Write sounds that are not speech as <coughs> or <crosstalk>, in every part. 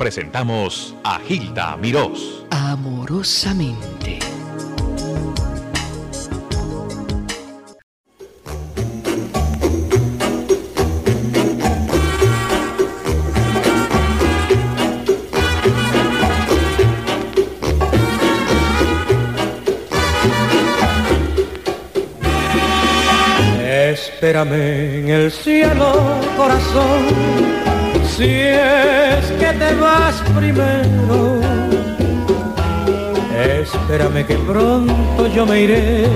presentamos a Gilda Mirós. Amorosamente. Espérame en el cielo, corazón, si es que te vas primero. Espérame que pronto yo me iré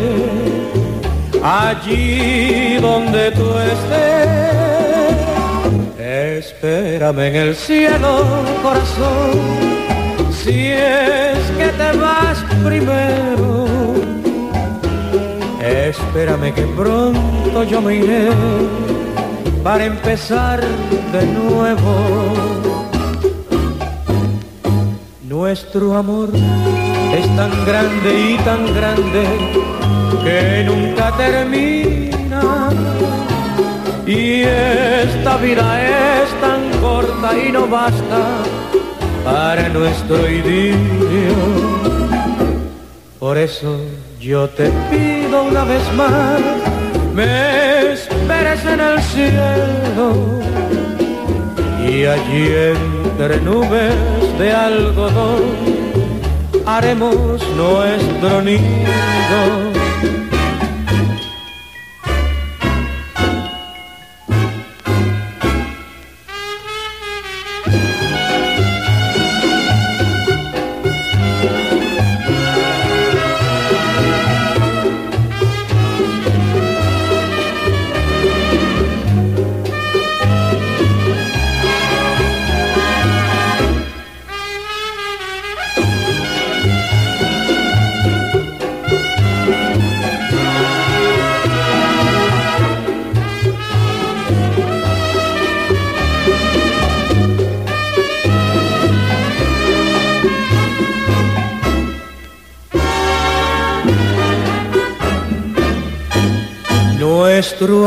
allí donde tú estés. Espérame en el cielo, corazón, si es que te vas primero. Espérame que pronto yo me iré para empezar de nuevo. Nuestro amor es tan grande y tan grande que nunca termina. Y esta vida es tan corta y no basta para nuestro idilio. Por eso yo te pido una vez más, me esperes en el cielo y allí entre nubes de algodón haremos nuestro nido.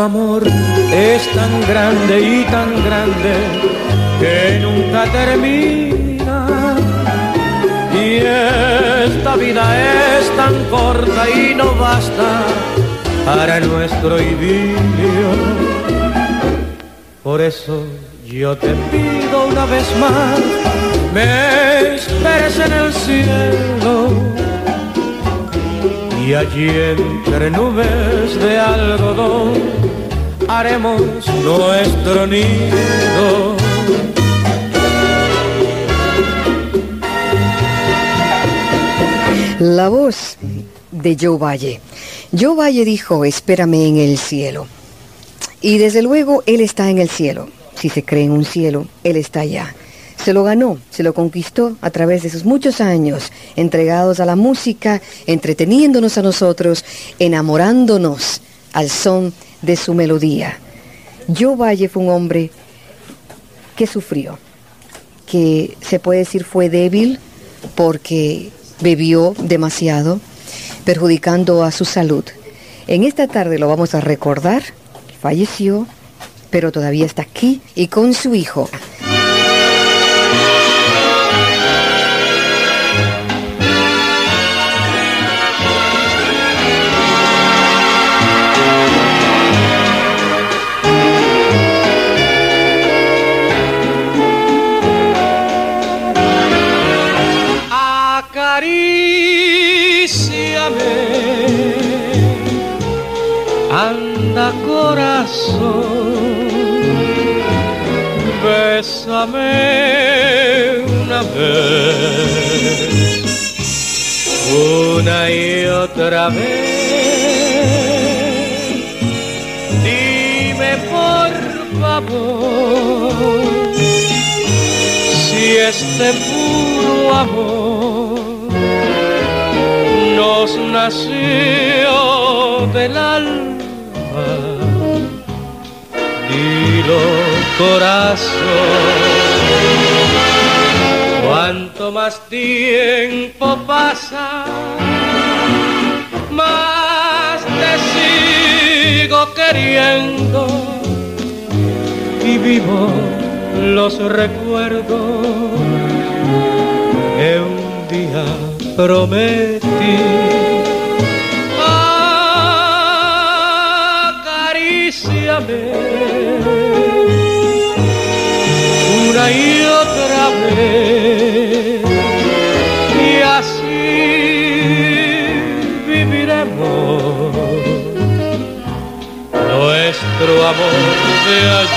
Amor es tan grande y tan grande que nunca termina. Y esta vida es tan corta y no basta para nuestro idilio. Por eso yo te pido una vez más, me esperes en el cielo y allí entre nubes de algodón haremos nuestro nido. La voz de Joe Valle. Joe Valle dijo, espérame en el cielo. Y desde luego Él está en el cielo. Si se cree en un cielo, Él está allá. Se lo ganó, se lo conquistó a través de sus muchos años entregados a la música, entreteniéndonos a nosotros, enamorándonos al son de su melodía. Joe Valle fue un hombre que sufrió, que se puede decir fue débil porque bebió demasiado, perjudicando a su salud. En esta tarde lo vamos a recordar, falleció, pero todavía está aquí y con su hijo. Corazón, bésame una vez, una y otra vez. Dime por favor si este puro amor nos nació del alma. Corazón, cuanto más tiempo pasa, más te sigo queriendo. Y vivo los recuerdos que un día prometí. Amor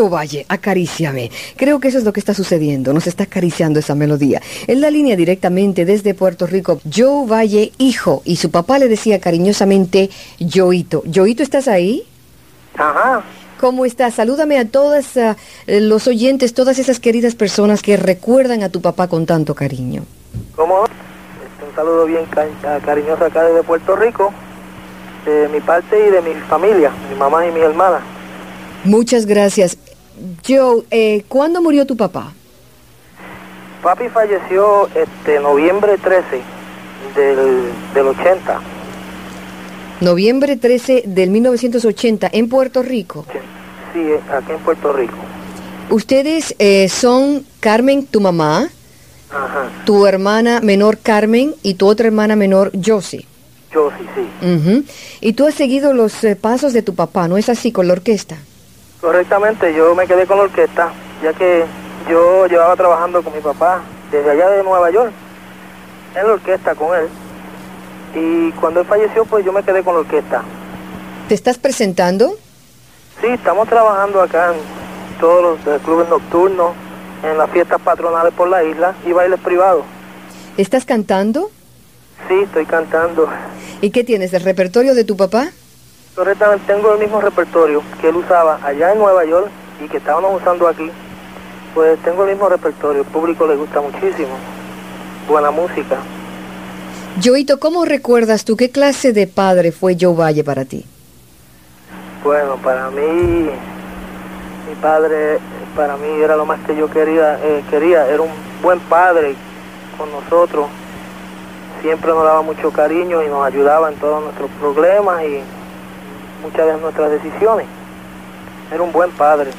Joe Valle, acaríciame. Creo que eso es lo que está sucediendo. Nos está acariciando esa melodía. En la línea directamente desde Puerto Rico, Joe Valle, hijo, y su papá le decía cariñosamente Joito. Joito, ¿estás ahí? Ajá. ¿Cómo estás? Salúdame a todos uh, los oyentes, todas esas queridas personas que recuerdan a tu papá con tanto cariño. ¿Cómo? un saludo bien cariñoso acá desde Puerto Rico, de mi parte y de mi familia, mi mamá y mi hermana. Muchas gracias. Joe, eh, ¿cuándo murió tu papá? Papi falleció este noviembre 13 del, del 80. Noviembre 13 del 1980 en Puerto Rico. Sí, aquí en Puerto Rico. Ustedes eh, son Carmen, tu mamá, tu hermana menor Carmen y tu otra hermana menor Josie. Josie, sí. Y tú has seguido los eh, pasos de tu papá, ¿no es así con la orquesta? Correctamente, yo me quedé con la orquesta, ya que yo llevaba trabajando con mi papá desde allá de Nueva York, en la orquesta con él. Y cuando él falleció, pues yo me quedé con la orquesta. ¿Te estás presentando? Sí, estamos trabajando acá en todos los clubes nocturnos, en las fiestas patronales por la isla y bailes privados. ¿Estás cantando? Sí, estoy cantando. ¿Y qué tienes, el repertorio de tu papá? Correctamente, tengo el mismo repertorio que él usaba allá en Nueva York y que estábamos usando aquí. Pues tengo el mismo repertorio, el público le gusta muchísimo. Buena música. Joito, ¿cómo recuerdas tú qué clase de padre fue Joe Valle para ti? Bueno, para mí, mi padre para mí era lo más que yo quería, eh, quería, era un buen padre con nosotros, siempre nos daba mucho cariño y nos ayudaba en todos nuestros problemas y muchas de nuestras decisiones. Era un buen padre.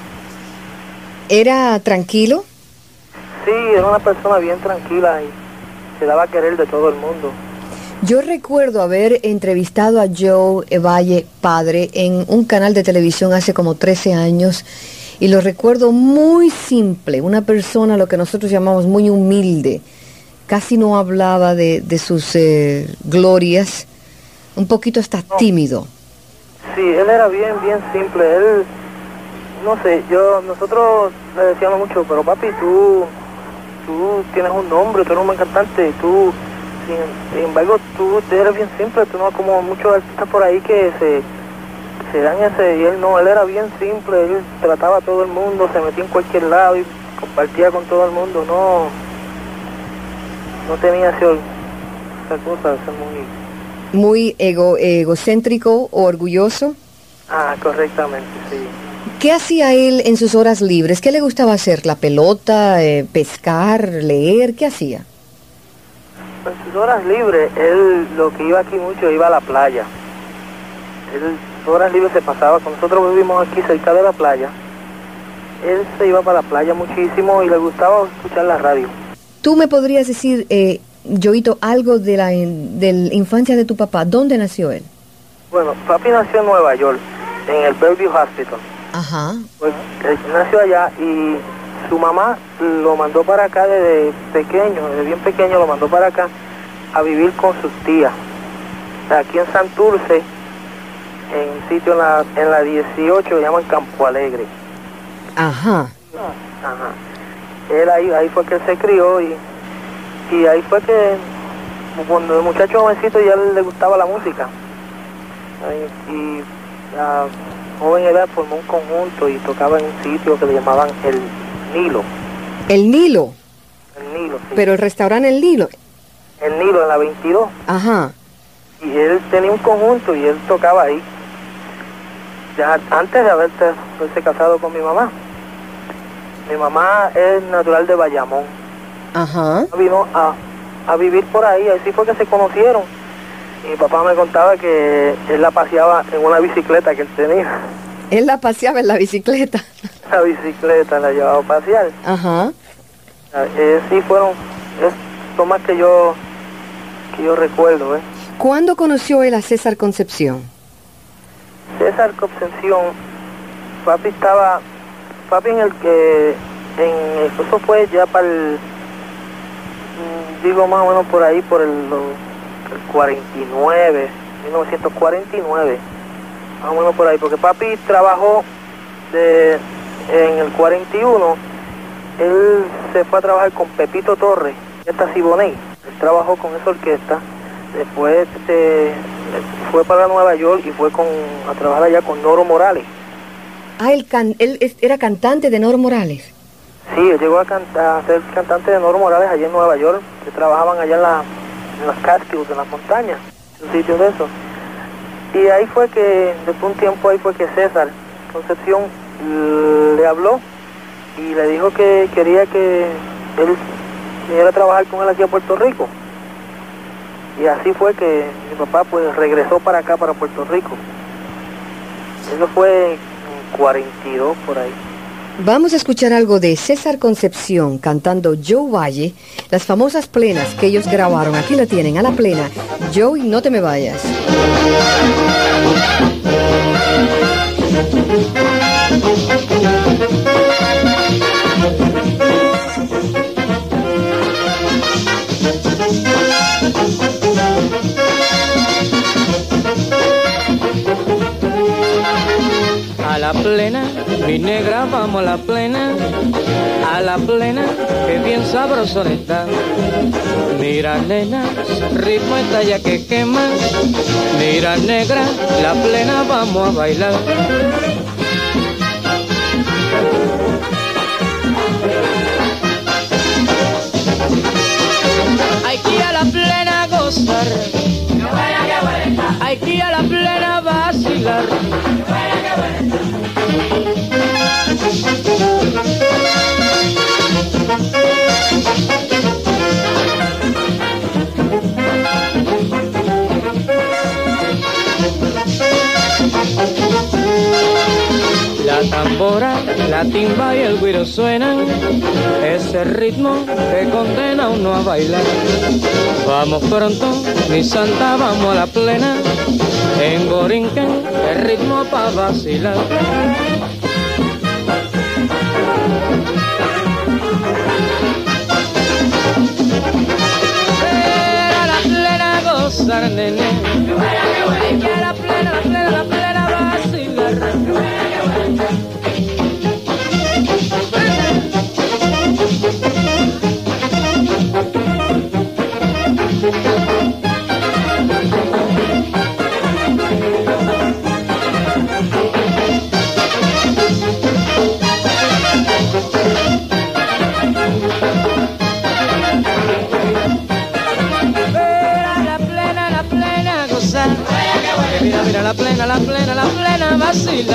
¿Era tranquilo? Sí, era una persona bien tranquila y se daba a querer de todo el mundo. Yo recuerdo haber entrevistado a Joe Valle, padre, en un canal de televisión hace como 13 años y lo recuerdo muy simple, una persona lo que nosotros llamamos muy humilde, casi no hablaba de, sus eh, glorias, un poquito hasta tímido. Sí, él era bien, bien simple, él, no sé, yo, nosotros le decíamos mucho, pero papi, tú, tú tienes un nombre, tú eres un buen cantante, tú, sin, embargo, tú eres bien simple, tú no como muchos artistas por ahí que se se dan ese, y él no, él era bien simple, él trataba a todo el mundo, se metía en cualquier lado y compartía con todo el mundo, no, no tenía ese, cosa, muy... Muy ego, egocéntrico o orgulloso. Ah, correctamente, sí. ¿Qué hacía él en sus horas libres? ¿Qué le gustaba hacer? ¿La pelota, eh, pescar, leer? ¿Qué hacía? En sus horas libres, él lo que iba aquí mucho, iba a la playa. Él horas libres se pasaba, con nosotros vivimos aquí cerca de la playa, él se iba para la playa muchísimo y le gustaba escuchar la radio. ¿Tú me podrías decir, eh, Joito, algo de la, de la infancia de tu papá? ¿Dónde nació él? Bueno, papi nació en Nueva York, en el Bellevue Hospital. Ajá. Pues él nació allá y su mamá lo mandó para acá desde pequeño, desde bien pequeño lo mandó para acá a vivir con sus tías. Aquí en Santurce en un sitio en la, en la 18 que llaman Campo Alegre. Ajá. Ajá. Él ahí, ahí fue que él se crió y, y ahí fue que cuando el muchacho jovencito ya le gustaba la música. Y a joven edad formó un conjunto y tocaba en un sitio que le llamaban el Nilo. El Nilo. El Nilo, sí. Pero el restaurante El Nilo. el Nilo en la 22. Ajá. Y él tenía un conjunto y él tocaba ahí. Ya antes de haberte, haberse casado con mi mamá. Mi mamá es natural de Bayamón. Ajá. Vino a, a vivir por ahí, así fue que se conocieron. Y mi papá me contaba que él la paseaba en una bicicleta que él tenía. Él la paseaba en la bicicleta. <laughs> La bicicleta la llevaba a pasear. Ajá. Eh, sí fueron, es lo más que yo, que yo recuerdo, ¿eh? ¿Cuándo conoció él a César Concepción? César Concepción, papi estaba, papi en el que, en, eso fue ya para el, digo más o menos por ahí, por el, lo- el 49, 1949, más o menos por ahí, porque papi trabajó de, en el 41, él se fue a trabajar con Pepito Torres, esta Siboney, él trabajó con esa orquesta, después este, fue para Nueva York y fue con, a trabajar allá con Noro Morales. Ah, él, can- él era cantante de Noro Morales. Sí, llegó a, ser cantante de Noro Morales allá en Nueva York, que trabajaban allá en, la, en las Catskills, en las montañas, un sitio de eso. Y ahí fue que, después de un tiempo ahí fue que César Concepción le habló y le dijo que quería que él viniera a trabajar con él aquí a Puerto Rico. Y así fue que mi papá pues regresó para acá, para Puerto Rico. Eso fue en 42 por ahí. Vamos a escuchar algo de César Concepción cantando Joe Valle, las famosas plenas que ellos grabaron. Aquí la tienen, a la plena. Joe, no te me vayas. Mi negra, vamos a la plena. A la plena, que bien sabroso está. Mira, nena, ritmo está ya que quema. Mira, negra, la plena, vamos a bailar. La timba y el güiro suenan, ese ritmo que condena a uno a bailar. Vamos pronto, mi santa, vamos a la plena, en Borinquen, el ritmo pa' vacilar. Pero a la plena gozar, nene. Hay que a la plena, la plena,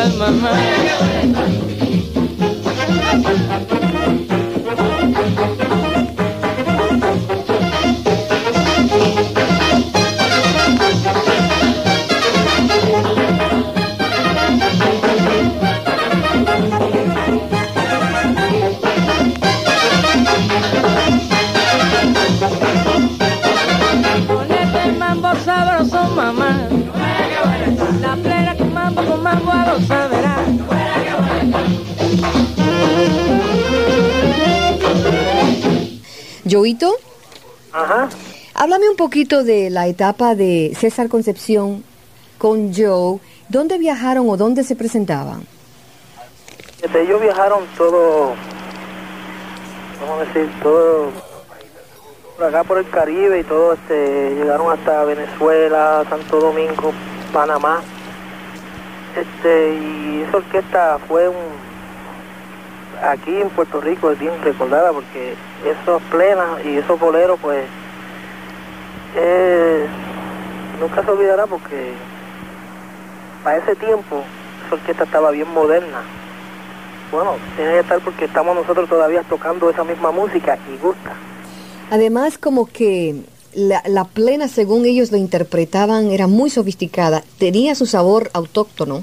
vacilar, mamá. Joito, Ajá. háblame un poquito de la etapa de César Concepción con Joe. ¿Dónde viajaron o dónde se presentaban? Este, ellos viajaron todo, vamos a decir, todo por acá por el Caribe y todo, este, llegaron hasta Venezuela, Santo Domingo, Panamá. Este, y esa orquesta fue un, aquí en Puerto Rico es bien recordada porque esos plenas y esos boleros pues nunca se olvidará porque para ese tiempo esa orquesta estaba bien moderna. Bueno, tiene que estar porque estamos nosotros todavía tocando esa misma música y gusta. Además, como que la, la plena, según ellos lo interpretaban, era muy sofisticada, tenía su sabor autóctono,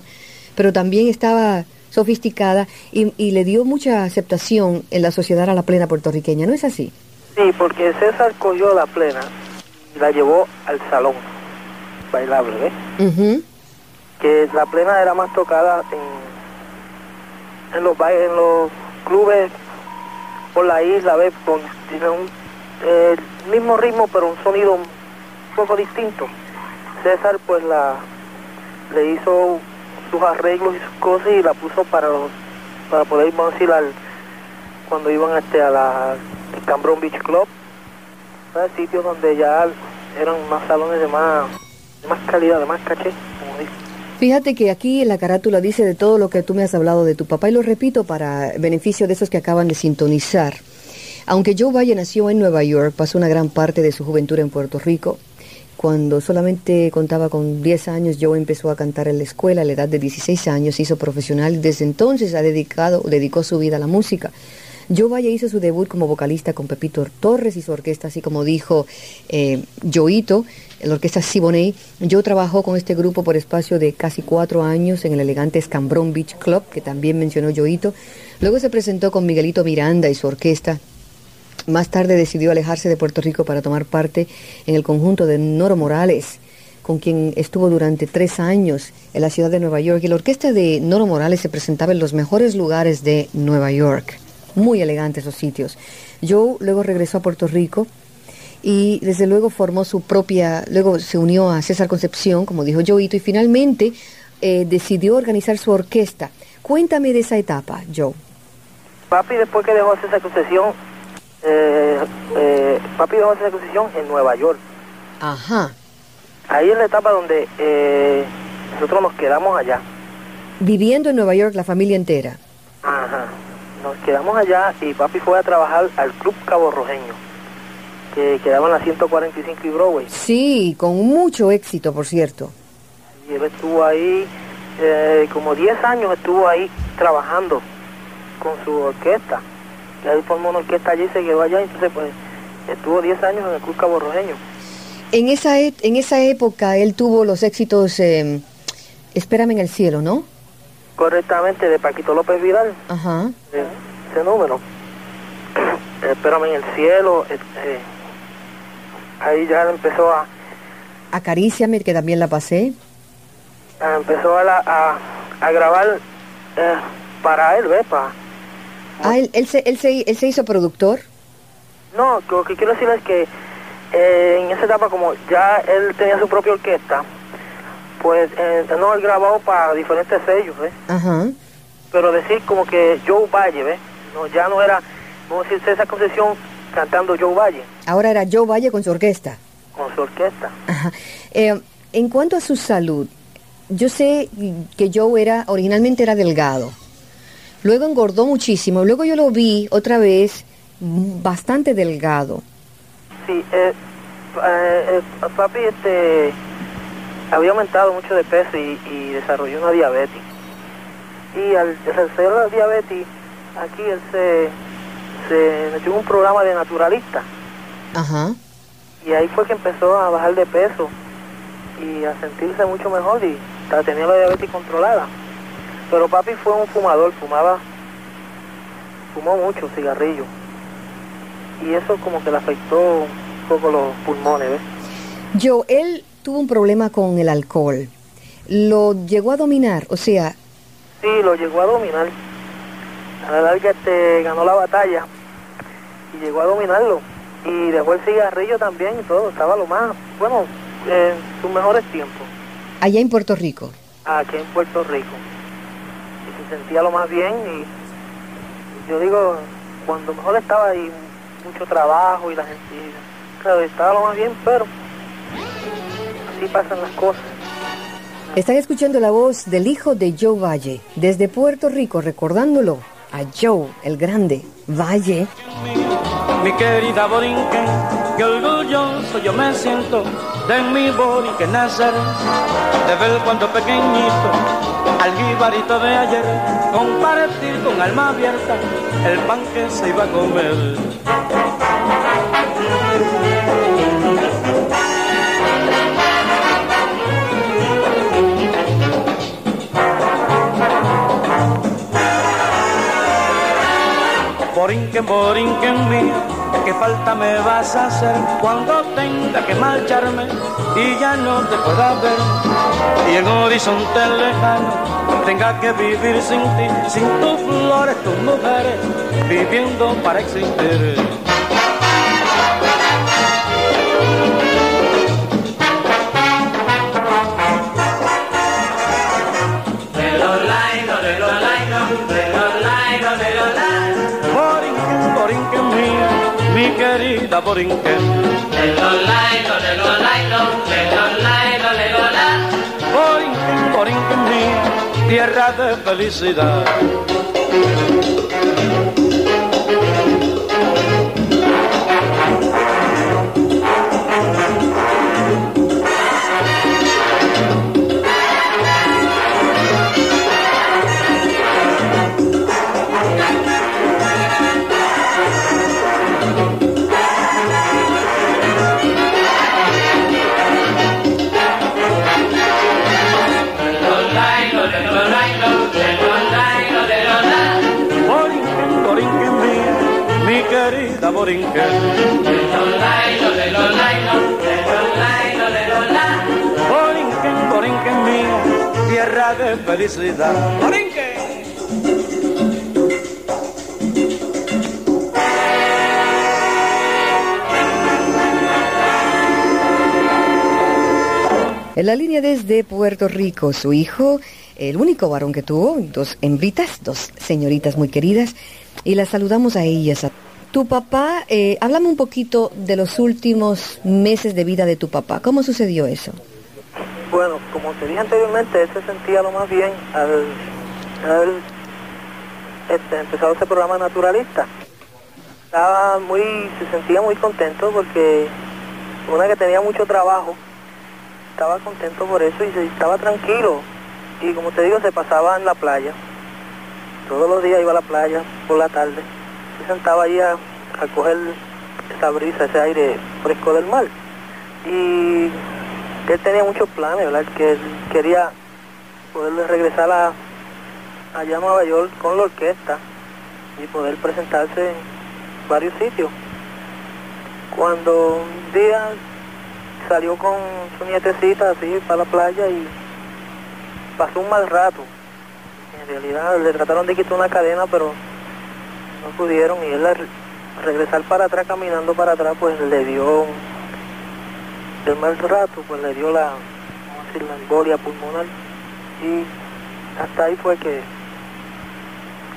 pero también estaba sofisticada y, y le dio mucha aceptación en la sociedad a la plena puertorriqueña, ¿no es así? Sí, porque César cogió la plena y la llevó al salón bailable. Ujú. Que la plena era más tocada en, en los ba- en los clubes por la isla, ¿ves? Con tiene un eh, mismo ritmo pero un sonido un poco distinto. César pues la le hizo sus arreglos y sus cosas y la puso para los, para poder decir al cuando iban este a la Cambrón Beach Club ¿sabes? sitios donde ya eran más salones de más de más calidad de más caché como dice Fíjate que aquí en la carátula dice de todo lo que tú me has hablado de tu papá y lo repito para beneficio de esos que acaban de sintonizar. Aunque Joe Valle nació en Nueva York, pasó una gran parte de su juventud en Puerto Rico. Cuando solamente contaba con 10 años, Joe empezó a cantar en la escuela a la edad de 16 años, hizo profesional y desde entonces ha dedicado, dedicó su vida a la música. Joe Valle hizo su debut como vocalista con Pepito Torres y su orquesta, así como dijo eh, Joito, la orquesta Siboney. Joe trabajó con este grupo por espacio de casi cuatro años en el elegante Escambrón Beach Club, que también mencionó Joito. Luego se presentó con Miguelito Miranda y su orquesta. Más tarde decidió alejarse de Puerto Rico para tomar parte en el conjunto de Noro Morales, con quien estuvo durante tres años en la ciudad de Nueva York. Y la orquesta de Noro Morales se presentaba en los mejores lugares de Nueva York. Muy elegantes los sitios. Joe luego regresó a Puerto Rico y desde luego formó su propia, luego se unió a César Concepción, como dijo Joito, y finalmente eh, decidió organizar su orquesta. Cuéntame de esa etapa, Joe. Papi después que dejó esa concesión eh, eh, papi dejó esa concesión en Nueva York Ajá. ahí es la etapa donde eh, nosotros nos quedamos allá Viviendo en Nueva York la familia entera. Ajá. Nos quedamos allá y papi fue a trabajar al Club Cabo Rojeño, que quedaba en la 145 y Broadway. Sí, con mucho éxito, por cierto. Y él estuvo ahí, eh, como 10 años estuvo ahí trabajando con su orquesta. Y ahí formó una orquesta allí se quedó allá, entonces pues estuvo 10 años en el Club Cabo Rojeño. En esa, e- en esa época él tuvo los éxitos eh, Espérame en el cielo, ¿no? Correctamente, de Paquito López Vidal, Ajá. eh, ese número. <coughs> Espérame en el cielo, este, ahí ya empezó a, Acaríciame, que también la pasé. Empezó a, la- a, a grabar eh, para él, ¿ves? Ah, él, él, se, él, se, él se hizo productor. No, lo que quiero decir es que eh, en esa etapa, como ya él tenía su propia orquesta, pues eh, no, él grabó para diferentes sellos, ¿ves? Ajá. Pero decir como que Joe Valle, ¿ves? No, ya no era, vamos a decir, César Concesión cantando Joe Valle Ahora era Joe Valle con su orquesta. con su orquesta. Ajá. Eh, en cuanto a su salud, yo sé que Joe era, originalmente era delgado. Luego engordó muchísimo. Luego yo lo vi otra vez bastante delgado. Sí, eh, eh, eh, papi este, había aumentado mucho de peso y, y desarrolló una diabetes. Y al desarrollar la diabetes, aquí él se, se metió en un programa de naturalista. Ajá. Y ahí fue que empezó a bajar de peso y a sentirse mucho mejor y a tener la diabetes controlada. Pero papi fue un fumador, fumaba, fumó mucho cigarrillo. Y eso como que le afectó un poco los pulmones, ¿ves? Joe, él tuvo un problema con el alcohol. Lo llegó a dominar, o sea, Sí, lo llegó a dominar. A la larga este, ganó la batalla y llegó a dominarlo. Y dejó el cigarrillo también y todo, estaba lo más, bueno, en sus mejores tiempos. Allá en Puerto Rico. Aquí en Puerto Rico. Y se sentía lo más bien y yo digo, cuando mejor estaba ahí, mucho trabajo y la gente, claro, estaba lo más bien, pero así pasan las cosas. Están escuchando la voz del hijo de Joe Valle, desde Puerto Rico, recordándolo a Joe, el grande, Valle. Mi querida Borinquen, qué orgulloso yo me siento de mi Borinquen nacer, de ver cuando pequeñito, al jibarito de ayer, compartir con alma abierta el pan que se iba a comer. Borinquen, Borinquen mío, qué falta me vas a hacer cuando tenga que marcharme y ya no te pueda ver. Y en horizonte lejano tenga que vivir sin ti, sin tus flores, tus mujeres, viviendo para existir. Borinquen, Borinquen mía, mi querida Borinquen. Borinquen, tierra de felicidad. Mía, tierra de felicidad. En la línea desde Puerto Rico, su hijo, el único varón que tuvo, dos hembritas, dos señoritas muy queridas, y las saludamos a ellas. Tu papá, eh, háblame un poquito de los últimos meses de vida de tu papá. ¿Cómo sucedió eso? Bueno, como te dije anteriormente, él se sentía lo más bien al haber este, empezado ese programa naturalista. Estaba muy, se sentía muy contento porque una que tenía mucho trabajo, estaba contento por eso y se, estaba tranquilo. Y como te digo, se pasaba en la playa. Todos los días iba a la playa por la tarde. Se sentaba ahí a, a coger esa brisa, ese aire fresco del mar. Y él tenía muchos planes, ¿verdad? Que él quería poder regresar a, allá a Nueva York con la orquesta y poder presentarse en varios sitios. Cuando un día salió con su nietecita así para la playa y pasó un mal rato. En realidad le trataron de quitar una cadena, pero no pudieron y él al regresar para atrás, caminando para atrás, pues le dio el mal rato, pues le dio la, vamos a decir, la embolia pulmonar y hasta ahí fue que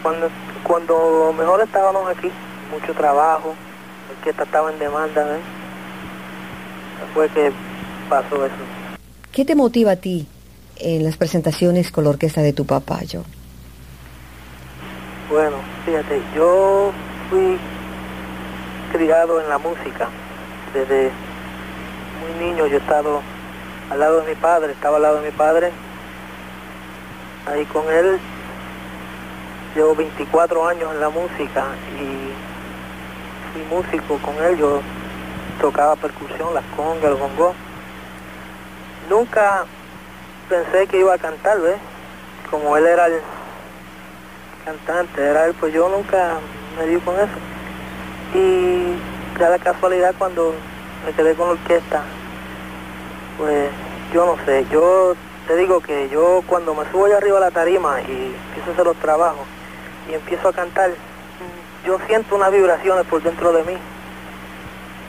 cuando cuando mejor estábamos aquí, mucho trabajo, la orquesta estaba en demanda, ¿ves? fue que pasó eso. ¿Qué te motiva a ti en las presentaciones con la orquesta de tu papá, yo? Bueno, fíjate, yo fui criado en la música. Desde muy niño yo he estado al lado de mi padre, estaba al lado de mi padre. Ahí con él llevo 24 años en la música y fui músico con él. Yo tocaba percusión, las congas, los bongos. Nunca pensé que iba a cantar, ¿ves? Como él era el cantante, era él, pues yo nunca me di con eso. Y ya la casualidad cuando me quedé con la orquesta, pues yo no sé, yo te digo que yo cuando me subo allá arriba a la tarima y empiezo a hacer los trabajos y empiezo a cantar, yo siento unas vibraciones por dentro de mí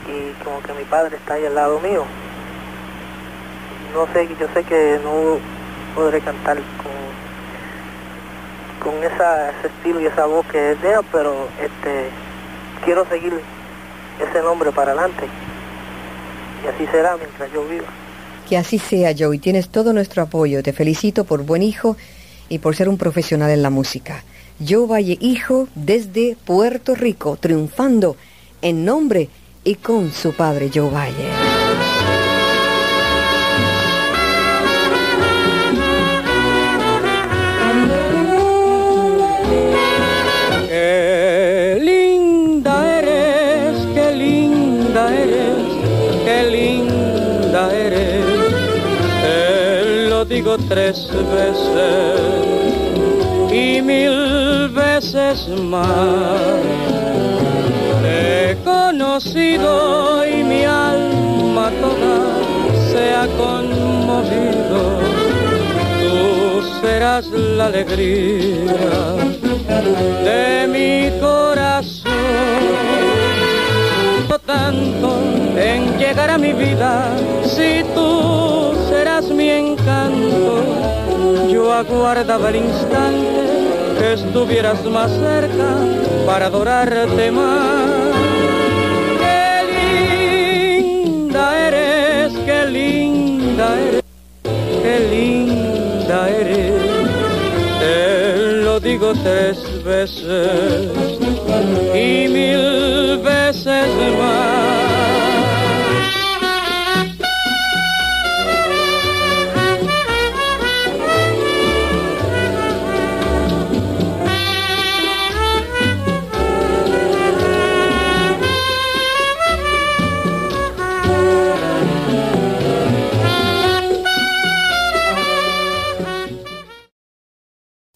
y como que mi padre está ahí al lado mío. no sé, yo sé que no podré cantar con, con esa, ese estilo y esa voz que es de pero este quiero seguir ese nombre para adelante. Y así será mientras yo viva. Que así sea, Joe, y tienes todo nuestro apoyo. Te felicito por buen hijo y por ser un profesional en la música. Joe Valle, hijo, desde Puerto Rico, triunfando en nombre y con su padre Joe Valle. Eres, qué linda eres. Lo digo tres veces y mil veces más. Te he conocido y mi alma toda se ha conmovido. Tú serás la alegría de mi corazón. Tanto en llegar a mi vida, si tú serás mi encanto, yo aguardaba el instante que estuvieras más cerca para adorarte más. Qué linda eres, qué linda eres, digo tres veces y mil veces más.